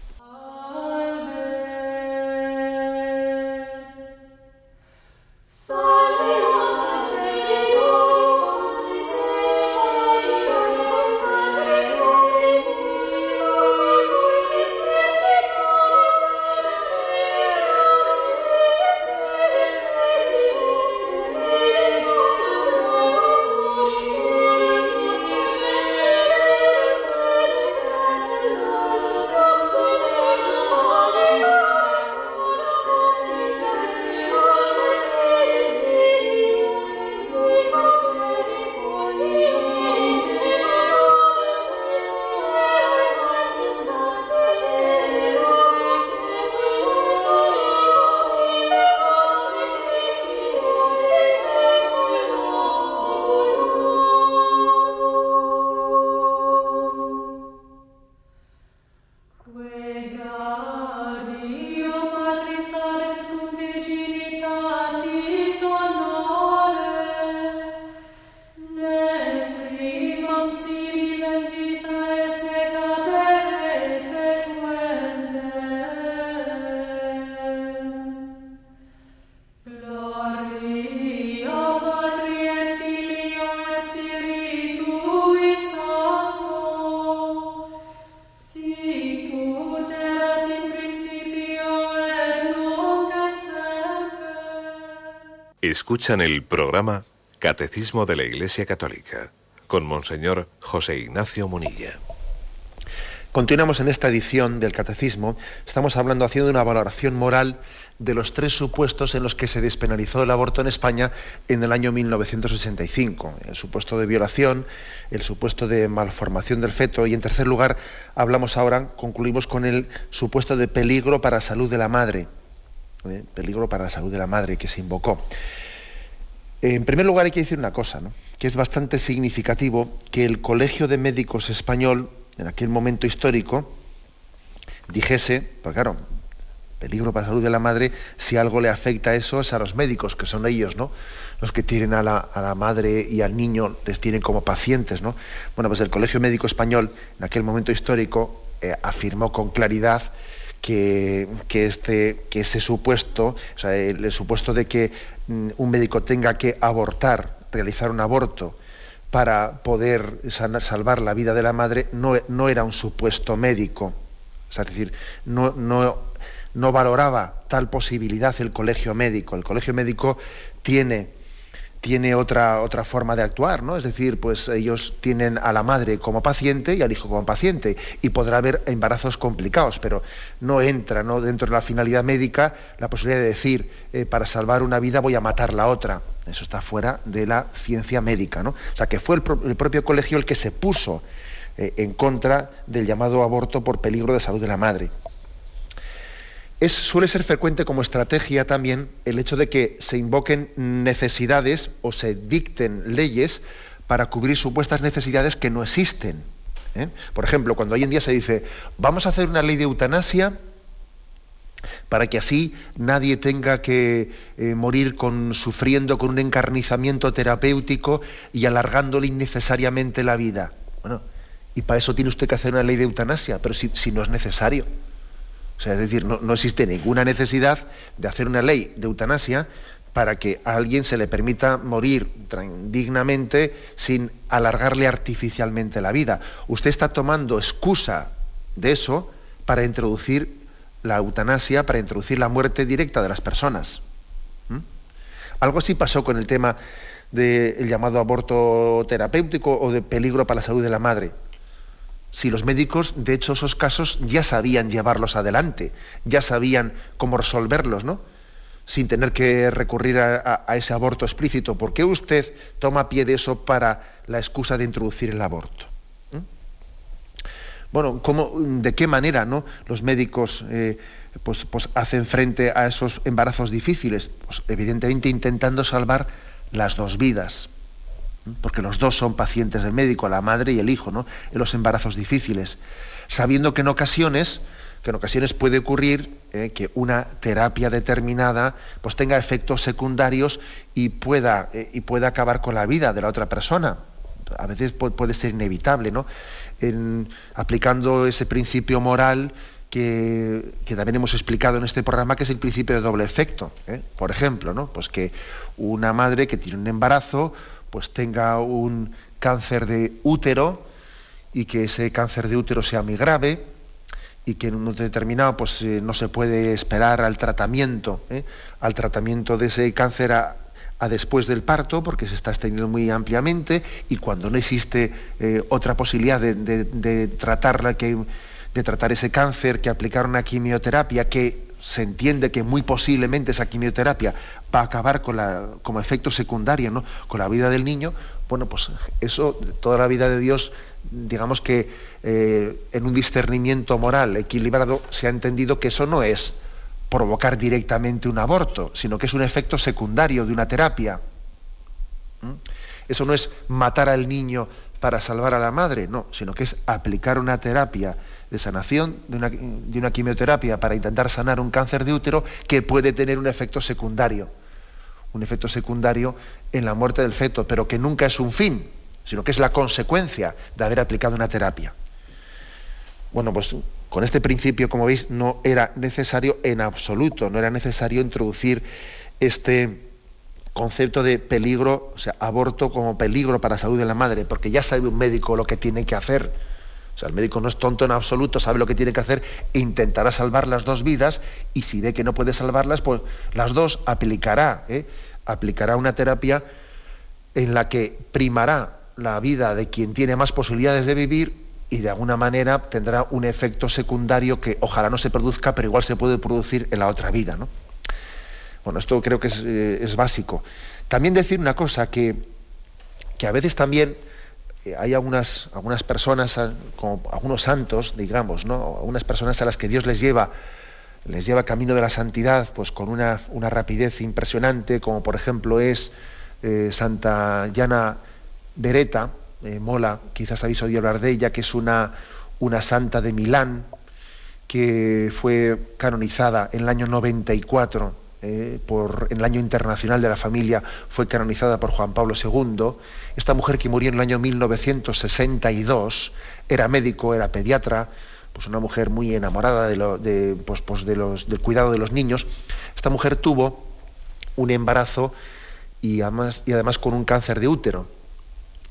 Escuchan el programa Catecismo de la Iglesia Católica con Monseñor José Ignacio Munilla. Continuamos en esta edición del Catecismo. Estamos hablando, haciendo una valoración moral de los tres supuestos en los que se despenalizó el aborto en España en el año 1965. El supuesto de violación, el supuesto de malformación del feto y en tercer lugar hablamos ahora, concluimos con el supuesto de peligro para la salud de la madre. ¿eh? Peligro para la salud de la madre que se invocó. En primer lugar hay que decir una cosa, que es bastante significativo que el Colegio de Médicos Español, en aquel momento histórico, dijese, porque claro, peligro para la salud de la madre, si algo le afecta a eso es a los médicos, que son ellos, ¿no? Los que tienen a la, madre y al niño, les tienen como pacientes, ¿no? Bueno, pues el Colegio Médico Español, en aquel momento histórico, eh, afirmó con claridad que, este, que ese supuesto, o sea, el, supuesto de que mm, un médico tenga que abortar, realizar un aborto, para poder salvar la vida de la madre, no, no era un supuesto médico. es decir, no, no, no valoraba tal posibilidad el colegio médico. El colegio médico tiene, tiene otra, otra forma de actuar, ¿no? Es decir, pues ellos tienen a la madre como paciente y al hijo como paciente, y podrá haber embarazos complicados, pero no entra ¿no? dentro de la finalidad médica la posibilidad de decir, eh, para salvar una vida voy a matar la otra. Eso está fuera de la ciencia médica, ¿no? O sea, que fue el, propio colegio el que se puso eh, en contra del llamado aborto por peligro de salud de la madre suele ser frecuente como estrategia también el hecho de que se invoquen necesidades o se dicten leyes para cubrir supuestas necesidades que no existen. ¿eh? Por ejemplo, cuando hoy en día se dice, vamos a hacer una ley de eutanasia para que así nadie tenga que eh, morir con, sufriendo con un encarnizamiento terapéutico y alargándole innecesariamente la vida. Bueno, y para eso tiene usted que hacer una ley de eutanasia, pero si no es necesario. O sea, es decir, no, existe ninguna necesidad de hacer una ley de eutanasia para que a alguien se le permita morir dignamente sin alargarle artificialmente la vida. Usted está tomando excusa de eso para introducir la eutanasia, para introducir la muerte directa de las personas. ¿Mm? Algo así pasó con el tema del llamado aborto terapéutico o de peligro para la salud de la madre si los médicos, de hecho, esos casos ya sabían llevarlos adelante, ya sabían cómo resolverlos, ¿no? Sin tener que recurrir a, ese aborto explícito. ¿Por qué usted toma pie de eso para la excusa de introducir el aborto? ¿Mm? Bueno, ¿cómo, ¿de qué manera ¿no? los médicos eh, pues, pues hacen frente a esos embarazos difíciles? Pues evidentemente intentando salvar las dos vidas porque los dos son pacientes del médico, la madre y el hijo, ¿no? en los embarazos difíciles, sabiendo que en ocasiones, que en ocasiones puede ocurrir eh, que una terapia determinada pues tenga efectos secundarios y pueda, eh, y pueda acabar con la vida de la otra persona. A veces puede ser inevitable, ¿no? En, aplicando ese principio moral que, también hemos explicado en este programa, que es el principio de doble efecto. ¿eh? Por ejemplo, ¿no? pues que una madre que tiene un embarazo pues tenga un cáncer de útero y que ese cáncer de útero sea muy grave y que en un momento determinado pues eh, no se puede esperar al tratamiento, ¿eh? al tratamiento de ese cáncer a, después del parto porque se está extendiendo muy ampliamente y cuando no existe eh, otra posibilidad de, tratarla que de tratar ese cáncer que aplicar una quimioterapia que se entiende que muy posiblemente esa quimioterapia va a acabar con la, como efecto secundario ¿no? con la vida del niño, bueno, pues eso, toda la vida de Dios, digamos que eh, en un discernimiento moral equilibrado se ha entendido que eso no es provocar directamente un aborto, sino que es un efecto secundario de una terapia. ¿Mm? Eso no es matar al niño para salvar a la madre, no, sino que es aplicar una terapia de sanación, de una, quimioterapia para intentar sanar un cáncer de útero que puede tener un efecto secundario, un efecto secundario en la muerte del feto, pero que nunca es un fin, sino que es la consecuencia de haber aplicado una terapia. Bueno, pues con este principio, como veis, no era necesario en absoluto, no era necesario introducir este concepto de peligro, o sea, aborto como peligro para la salud de la madre, porque ya sabe un médico lo que tiene que hacer. O sea, el médico no es tonto en absoluto, sabe lo que tiene que hacer, intentará salvar las dos vidas y si ve que no puede salvarlas, pues las dos aplicará, ¿eh? aplicará una terapia en la que primará la vida de quien tiene más posibilidades de vivir y de alguna manera tendrá un efecto secundario que ojalá no se produzca, pero igual se puede producir en la otra vida. ¿no? Bueno, esto creo que eh, es, básico. También decir una cosa, que, que a veces también eh, hay algunas, algunas personas, como algunos santos, digamos, ¿no? algunas personas a las que Dios les lleva, les lleva camino de la santidad, pues con una, rapidez impresionante, como por ejemplo es eh, Santa Llana Beretta, Mola, quizás habéis oído hablar de ella, que es una, una santa de Milán, que fue canonizada en el año 94 eh, por, en el año internacional de la familia, fue canonizada por Juan Pablo II. Esta mujer que murió en el año 1962 era médico, era pediatra, pues una mujer muy enamorada de, pues, pues de los, del cuidado de los niños. Esta mujer tuvo un embarazo y además, con un cáncer de útero.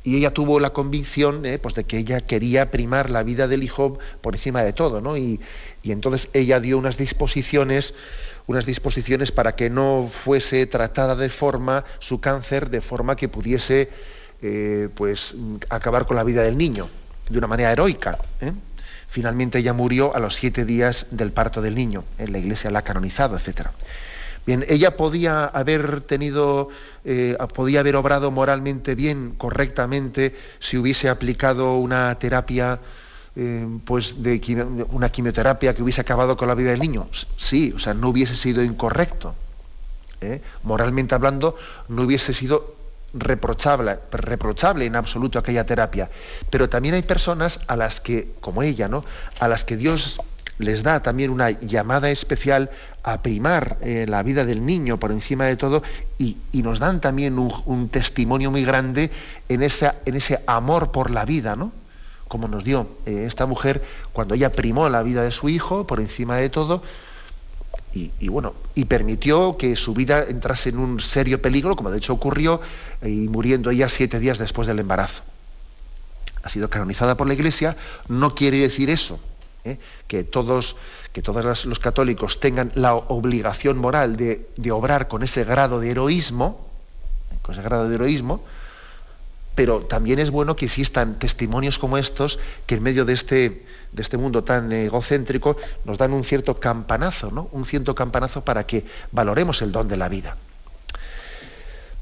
Y ella tuvo la convicción eh, pues de que ella quería primar la vida del hijo por encima de todo, ¿no? Y entonces ella dio unas disposiciones, unas disposiciones para que no fuese tratada de forma su cáncer de forma que pudiese eh, pues acabar con la vida del niño de una manera heroica. ¿eh? Finalmente ella murió a los siete días del parto del niño. En la iglesia la ha canonizado, etc. Bien, ella podía haber tenido, eh, podía haber obrado moralmente bien, correctamente, si hubiese aplicado una terapia, eh, pues de una quimioterapia que hubiese acabado con la vida del niño. Sí, o sea, no hubiese sido incorrecto. Moralmente hablando, no hubiese sido reprochable, reprochable en absoluto aquella terapia. Pero también hay personas a las que, como ella, ¿no? A las que Dios les da también una llamada especial a primar eh, la vida del niño por encima de todo y, nos dan también un, testimonio muy grande en, esa, en ese amor por la vida, ¿no? Como nos dio eh, esta mujer cuando ella primó la vida de su hijo por encima de todo, y, bueno, y permitió que su vida entrase en un serio peligro, como de hecho ocurrió, y muriendo ella siete días después del embarazo. Ha sido canonizada por la Iglesia, no quiere decir eso, ¿eh? que todos, que todos los católicos tengan la obligación moral de, de obrar con ese grado de heroísmo, con ese grado de heroísmo, pero también es bueno que existan testimonios como estos que en medio de este, de este mundo tan egocéntrico nos dan un cierto campanazo, ¿no? Un cierto campanazo para que valoremos el don de la vida.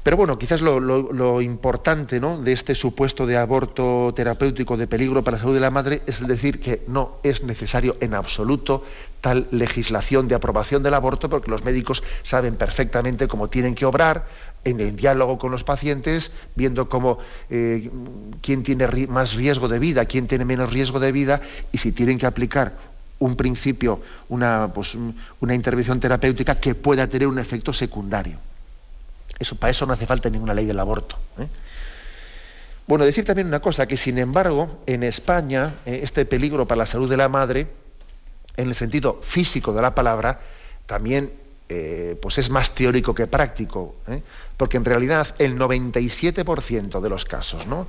Pero bueno, quizás lo, importante ¿no? de este supuesto de aborto terapéutico de peligro para la salud de la madre es decir que no es necesario en absoluto tal legislación de aprobación del aborto porque los médicos saben perfectamente cómo tienen que obrar, en el diálogo con los pacientes, viendo cómo eh, quién tiene más riesgo de vida, quién tiene menos riesgo de vida, y si tienen que aplicar un principio, una, pues, una intervención terapéutica que pueda tener un efecto secundario. Eso, para eso no hace falta ninguna ley del aborto. ¿eh? Bueno, decir también una cosa, que sin embargo, en España, eh, este peligro para la salud de la madre, en el sentido físico de la palabra, también eh, pues es más teórico que práctico, ¿eh? porque en realidad el 97% de los casos, ¿no?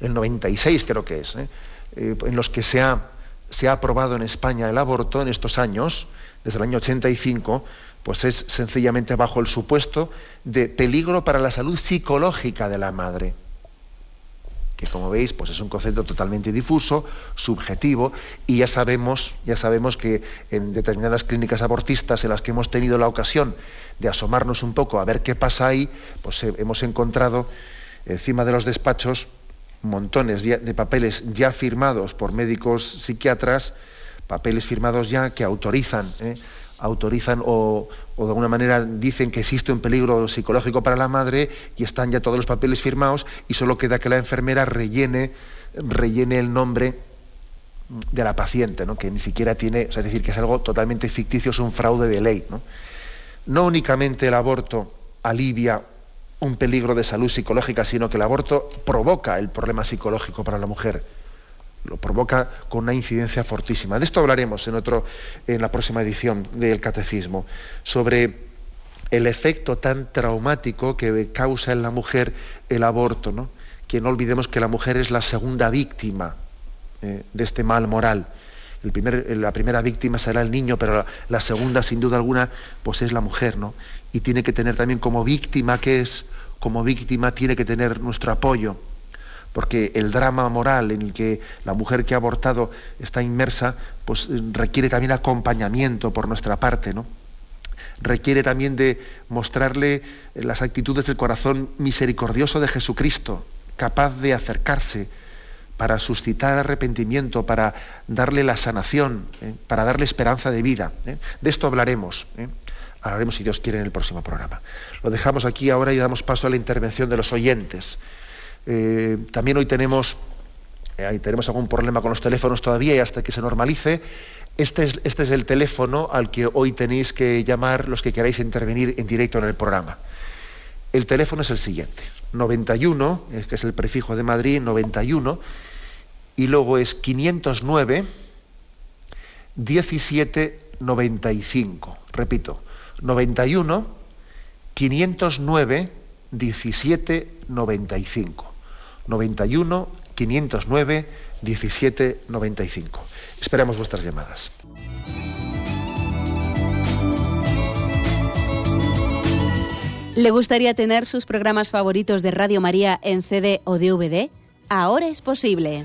el 96 creo que es, ¿eh? en los que se ha, se ha aprobado en España el aborto en estos años, desde el año 85, pues es sencillamente bajo el supuesto de peligro para la salud psicológica de la madre que como veis pues es un concepto totalmente difuso, subjetivo, y ya sabemos, ya sabemos que en determinadas clínicas abortistas en las que hemos tenido la ocasión de asomarnos un poco a ver qué pasa ahí, pues eh, hemos encontrado encima de los despachos montones de papeles ya firmados por médicos psiquiatras, papeles firmados ya que autorizan ¿eh? autorizan o, de alguna manera dicen que existe un peligro psicológico para la madre y están ya todos los papeles firmados y solo queda que la enfermera rellene, rellene el nombre de la paciente, ¿no? que ni siquiera tiene, es decir, que es algo totalmente ficticio, es un fraude de ley. no únicamente el aborto alivia un peligro de salud psicológica, sino que el aborto provoca el problema psicológico para la mujer lo provoca con una incidencia fortísima. De esto hablaremos en, otro, en la próxima edición del Catecismo, sobre el efecto tan traumático que causa en la mujer el aborto, ¿no? que no olvidemos que la mujer es la segunda víctima eh, de este mal moral. El primer, la primera víctima será el niño, pero la, la, segunda, sin duda alguna, pues es la mujer, ¿no? Y tiene que tener también como víctima que es, como víctima tiene que tener nuestro apoyo porque el drama moral en el que la mujer que ha abortado está inmersa, pues requiere también acompañamiento por nuestra parte, ¿no? Requiere también de mostrarle las actitudes del corazón misericordioso de Jesucristo, capaz de acercarse para suscitar arrepentimiento, para darle la sanación, ¿eh? para darle esperanza de vida. ¿eh? De esto hablaremos. ¿eh? Hablaremos, si Dios quiere, en el próximo programa. Lo dejamos aquí ahora y damos paso a la intervención de los oyentes. Eh, también hoy tenemos ahí tenemos algún problema con los teléfonos todavía y hasta que se normalice, este es, este es el teléfono al que hoy tenéis que llamar los que queráis intervenir en directo en el programa. El teléfono es el siguiente, 91, que es el prefijo de Madrid, 91, y luego es 509 1795. Repito, 91 509 1795. 91 509 1795. Esperamos vuestras llamadas. ¿Le gustaría tener sus programas favoritos de Radio María en CD o DVD? Ahora es posible.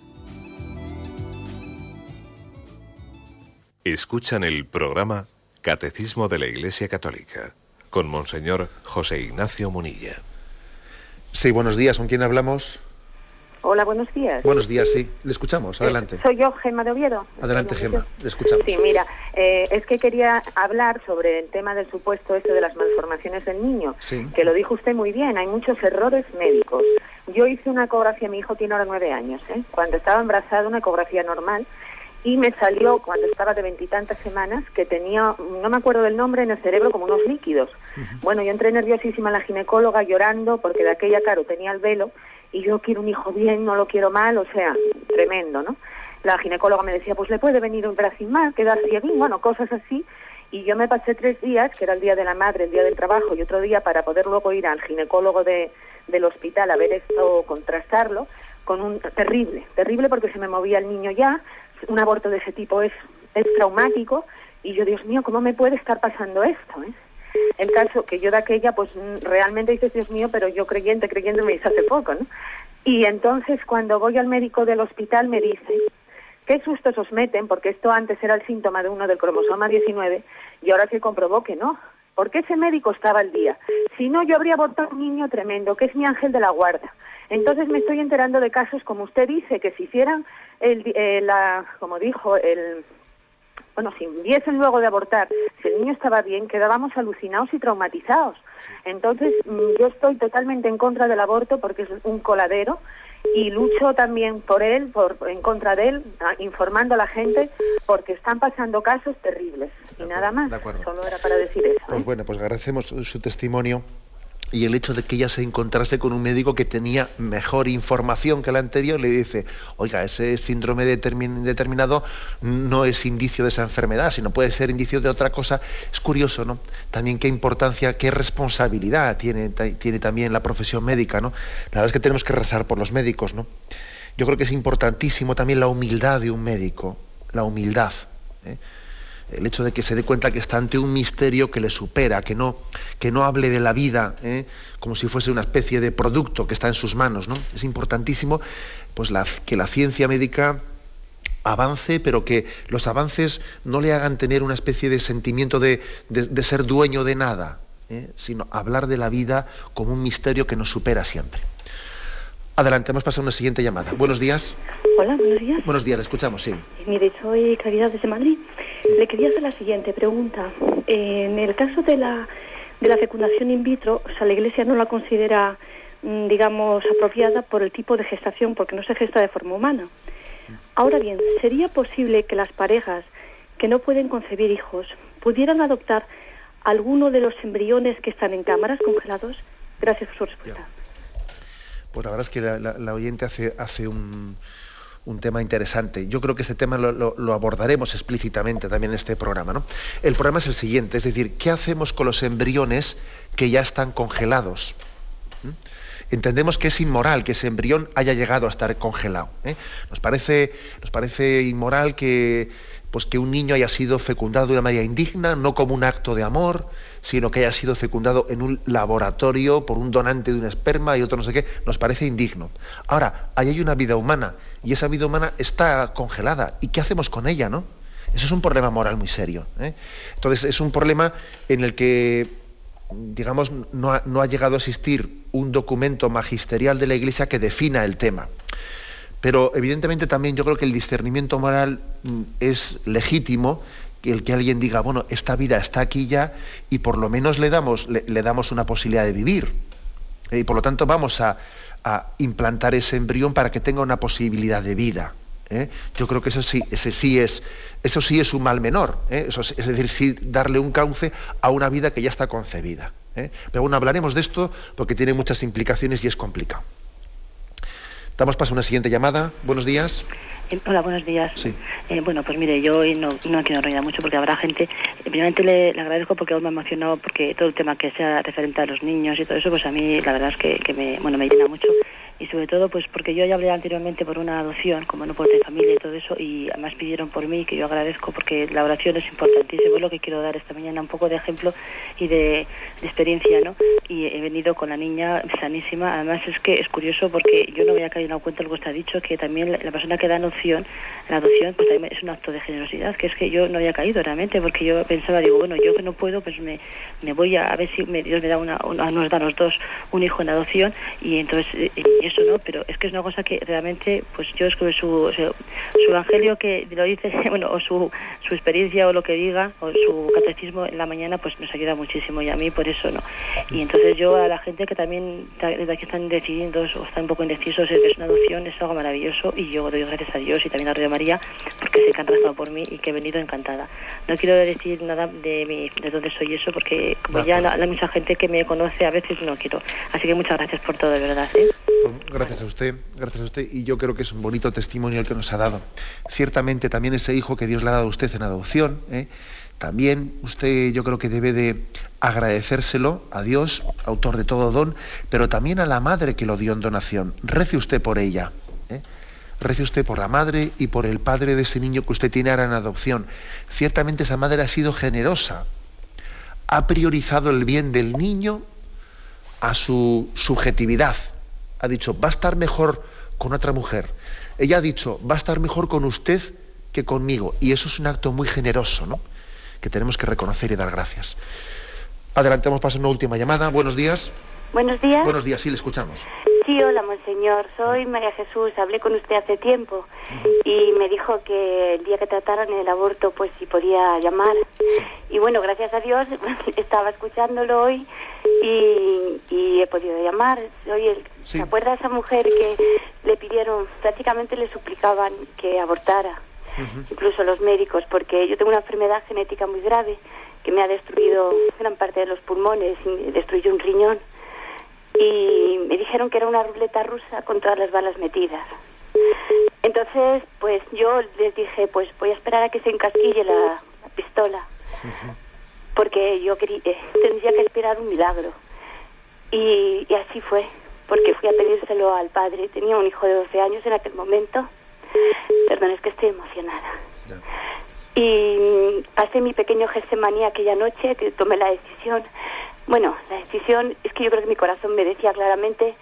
Escuchan el programa Catecismo de la Iglesia Católica con Monseñor José Ignacio Munilla. Sí, buenos días. ¿Con quién hablamos? Hola, buenos días. Buenos días, sí. Le escuchamos. Eh, Adelante. soy yo, Gema de Oviedo. Adelante, Gema. Le escuchamos. Sí, mira, eh, es que quería hablar sobre el tema del supuesto este de las malformaciones del niño. Sí. Que lo dijo usted muy bien. Hay muchos errores médicos. Yo hice una ecografía, mi hijo tiene ahora nueve años, ¿eh? Cuando estaba embarazada, una ecografía normal y me salió cuando estaba de veintitantas semanas que tenía, no me acuerdo del nombre, en el cerebro como unos líquidos. Bueno, yo entré nerviosísima a la ginecóloga llorando porque de aquella, claro, tenía el velo y yo quiero un hijo bien, no lo quiero mal, o sea, tremendo, ¿no? La ginecóloga me decía, pues le puede venir un brazo mal, quedarse bien, bueno, cosas así. Y yo me pasé tres días, que era el día de la madre, el día del trabajo y otro día para poder luego ir al ginecólogo de, del hospital a ver esto, contrastarlo, con un terrible, terrible porque se me movía el niño ya, un aborto de ese tipo es, es traumático y yo, Dios mío, ¿cómo me puede estar pasando esto? Eh? El caso que yo de aquella, pues realmente dices, Dios mío, pero yo creyente, creyente me hice hace poco, ¿no? Y entonces cuando voy al médico del hospital me dice, qué sustos os meten, porque esto antes era el síntoma de uno del cromosoma 19 y ahora se comprobó que no. Porque ese médico estaba al día. Si no, yo habría abortado un niño tremendo, que es mi ángel de la guarda. Entonces me estoy enterando de casos, como usted dice, que si hicieran, el, eh, la, como dijo, el, bueno, si hubiesen luego de abortar, si el niño estaba bien, quedábamos alucinados y traumatizados. Entonces, mm, yo estoy totalmente en contra del aborto porque es un coladero y lucho también por él, por, en contra de él, informando a la gente porque están pasando casos terribles. y nada más, solo era para decir eso. Pues ¿eh? bueno, pues agradecemos su testimonio y el hecho de que ella se encontrase con un médico que tenía mejor información que el anterior, le dice, oiga, ese síndrome determinado no es indicio de esa enfermedad, sino puede ser indicio de otra cosa. Es curioso, ¿no? También qué importancia, qué responsabilidad tiene, tiene también la profesión médica, ¿no? La verdad es que tenemos que rezar por los médicos, ¿no? Yo creo que es importantísimo también la humildad de un médico, la humildad. ¿eh? El hecho de que se dé cuenta que está ante un misterio que le supera, que no, que no hable de la vida ¿eh? como si fuese una especie de producto que está en sus manos. ¿no? Es importantísimo pues, la, que la ciencia médica avance, pero que los avances no le hagan tener una especie de sentimiento de, de, ser dueño de nada, ¿eh? sino hablar de la vida como un misterio que nos supera siempre. Adelante, hemos pasado a una siguiente llamada. Buenos días. Hola, buenos días. Buenos días, le escuchamos, sí. Mire, soy Caridad desde Madrid. Le quería hacer la siguiente pregunta. En el caso de la, de la fecundación in vitro, o sea, la Iglesia no la considera, mm, digamos, apropiada por el tipo de gestación, porque no se gesta de forma humana. Ahora bien, ¿sería posible que las parejas que no pueden concebir hijos pudieran adoptar alguno de los embriones que están en cámaras congelados? Gracias por su respuesta. Pues la verdad es que la, la, oyente hace, hace un, un tema interesante. Yo creo que este tema lo, abordaremos explícitamente también en este programa. ¿no? El problema es el siguiente, es decir, ¿qué hacemos con los embriones que ya están congelados? ¿Mm? Entendemos que es inmoral que ese embrión haya llegado a estar congelado. ¿eh? Nos, parece, nos parece inmoral que, pues que un niño haya sido fecundado de una manera indigna, no como un acto de amor, sino que haya sido fecundado en un laboratorio por un donante de un esperma y otro no sé qué, nos parece indigno. Ahora, ahí hay una vida humana y esa vida humana está congelada. ¿Y qué hacemos con ella, no? Eso es un problema moral muy serio. ¿eh? Entonces, es un problema en el que, digamos, no ha, llegado a existir un documento magisterial de la Iglesia que defina el tema. Pero evidentemente también yo creo que el discernimiento moral mm, es legítimo el que alguien diga, bueno, esta vida está aquí ya y por lo menos le damos, le, damos una posibilidad de vivir. Eh, y por lo tanto vamos a, implantar ese embrión para que tenga una posibilidad de vida. ¿eh? Yo creo que eso sí, ese sí es, eso sí es un mal menor. ¿eh? Eso es, decir, sí darle un cauce a una vida que ya está concebida. Pero bueno, hablaremos de esto porque tiene muchas implicaciones y es complicado. Damos paso a una siguiente llamada. Buenos días. Eh, hola, buenos días. Sí. Eh, bueno, pues mire, yo hoy no, no quiero enrollar mucho porque habrá gente. Eh, primeramente le, agradezco porque hoy me ha emocionado porque todo el tema que sea referente a los niños y todo eso, pues a mí la verdad es que, que me, bueno, me llena mucho y sobre todo pues porque yo ya hablé anteriormente por una adopción, como no puedo tener familia y todo eso, y además pidieron por mí, que yo agradezco porque la oración es importantísima, es lo que quiero dar esta mañana, un poco de ejemplo y de, experiencia, ¿no? Y he venido con la niña sanísima, además es que es curioso porque yo no había caído en cuenta lo que usted ha dicho, que también la persona que da adopción, la adopción pues también es un acto de generosidad, que es que yo no había caído realmente, porque yo pensaba, digo, bueno, yo que no puedo, pues me, me voy a, a ver si me, Dios me da una, nos da los dos un hijo en adopción, y entonces... Eh, eso no, pero es que es una cosa que realmente, pues yo escribo su, su, evangelio que lo dice, bueno, o su, su experiencia o lo que diga, o su catecismo en la mañana, pues nos ayuda muchísimo y a mí por eso no. Y entonces yo a la gente que también desde aquí están decidiendo o están un poco indecisos es una adopción, es algo maravilloso y yo doy gracias a Dios y también a Radio María porque sé que han rezado por mí y que he venido encantada. No quiero decir nada de, mi, de dónde soy eso porque como ya la, la, mucha gente que me conoce a veces no quiero. Así que muchas gracias por todo, de verdad. ¿eh? Gracias a usted, gracias a usted. Y yo creo que es un bonito testimonio el que nos ha dado. Ciertamente también ese hijo que Dios le ha dado a usted en adopción, ¿eh? también usted yo creo que debe de agradecérselo a Dios, autor de todo don, pero también a la madre que lo dio en donación. Rece usted por ella. ¿eh? Rece usted por la madre y por el padre de ese niño que usted tiene ahora en adopción. Ciertamente esa madre ha sido generosa. Ha priorizado el bien del niño a su subjetividad ha dicho, va a estar mejor con otra mujer. Ella ha dicho, va a estar mejor con usted que conmigo. Y eso es un acto muy generoso, ¿no? Que tenemos que reconocer y dar gracias. Adelantemos paso una última llamada. Buenos días. Buenos días. Buenos días, sí, le escuchamos. Sí, hola, monseñor. Soy María Jesús. Hablé con usted hace tiempo y me dijo que el día que trataran el aborto, pues si podía llamar. Y bueno, gracias a Dios, estaba escuchándolo hoy y, he podido llamar. Soy el, ¿Se acuerda esa mujer que le pidieron, prácticamente le suplicaban que abortara? Incluso los médicos, porque yo tengo una enfermedad genética muy grave que me ha destruido gran parte de los pulmones y destruyó un riñón. Y me dijeron que era una ruleta rusa con todas las balas metidas. Entonces, pues yo les dije, pues voy a esperar a que se encasquille la, pistola porque yo quería, eh, tendría que esperar un milagro. Y, así fue, porque fui a pedírselo al padre. Tenía un hijo de 12 años en aquel momento. Perdón, es que estoy emocionada. Y pasé mi pequeño Getsemaní aquella noche que tomé la decisión. Bueno, la decisión es que yo creo que mi corazón me decía claramente,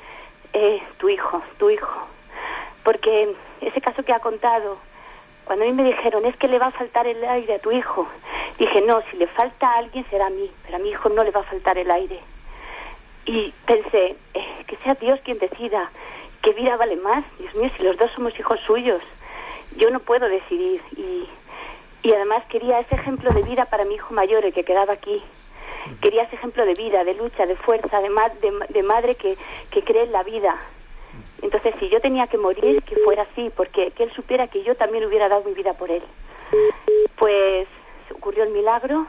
eh, tu hijo, tu hijo. Porque ese caso que ha contado, cuando a mí me dijeron, es que le va a faltar el aire a tu hijo, dije, no, si le falta a alguien será a mí, pero a mi hijo no le va a faltar el aire. Y pensé, eh, que sea Dios quien decida qué vida vale más. Dios mío, si los dos somos hijos suyos, yo no puedo decidir. Y, y además quería ese ejemplo de vida para mi hijo mayor, el que quedaba aquí. Quería ese ejemplo de vida, de lucha, de fuerza, de, de, madre que, que cree en la vida. Entonces, si yo tenía que morir, que fuera así, porque que él supiera que yo también hubiera dado mi vida por él. Pues ocurrió el milagro,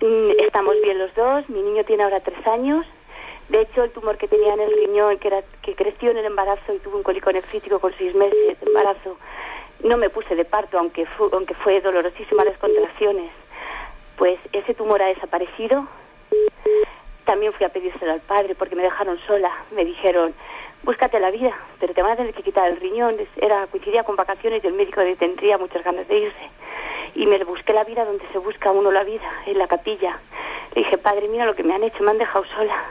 mm, estamos bien los dos, mi niño tiene ahora tres años, De hecho, el tumor que tenía en el riñón, que, era, que creció en el embarazo y tuvo un cólico nefrítico con seis meses de embarazo, no me puse de parto, aunque, aunque fue dolorosísima las contracciones. Pues ese tumor ha desaparecido. También fui a pedírselo al padre porque me dejaron sola. Me dijeron, búscate la vida, pero te van a tener que quitar el riñón. Era, coincidía con vacaciones y el médico tendría muchas ganas de irse. Y me busqué la vida donde se busca uno la vida, en la capilla. Le dije, padre, mira lo que me han hecho, me han dejado sola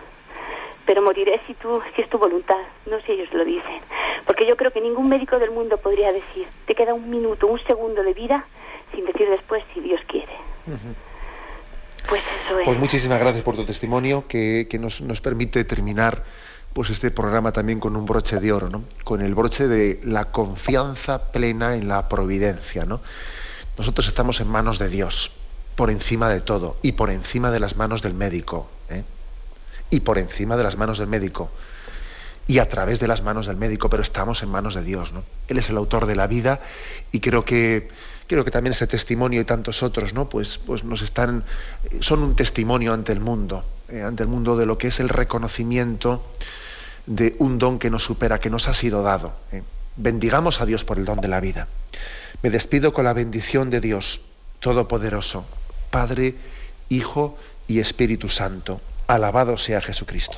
pero moriré si tú si es tu voluntad no si ellos lo dicen porque yo creo que ningún médico del mundo podría decir te queda un minuto un segundo de vida sin decir después si Dios quiere pues pues muchísimas gracias por tu testimonio que, nos, nos, permite terminar pues este programa también con un broche de oro no con el broche de la confianza plena en la providencia no nosotros estamos en manos de Dios por encima de todo y por encima de las manos del médico ¿eh? y por encima de las manos del médico y a través de las manos del médico, pero estamos en manos de Dios, ¿no? Él es el autor de la vida y creo que creo que también ese testimonio y tantos otros, ¿no? Pues, pues nos están son un testimonio ante el mundo, eh, ante el mundo de lo que es el reconocimiento de un don que nos supera, que nos ha sido dado. ¿eh? Bendigamos a Dios por el don de la vida. Me despido con la bendición de Dios Todopoderoso, Padre, Hijo y Espíritu Santo. Alabado sea Jesucristo.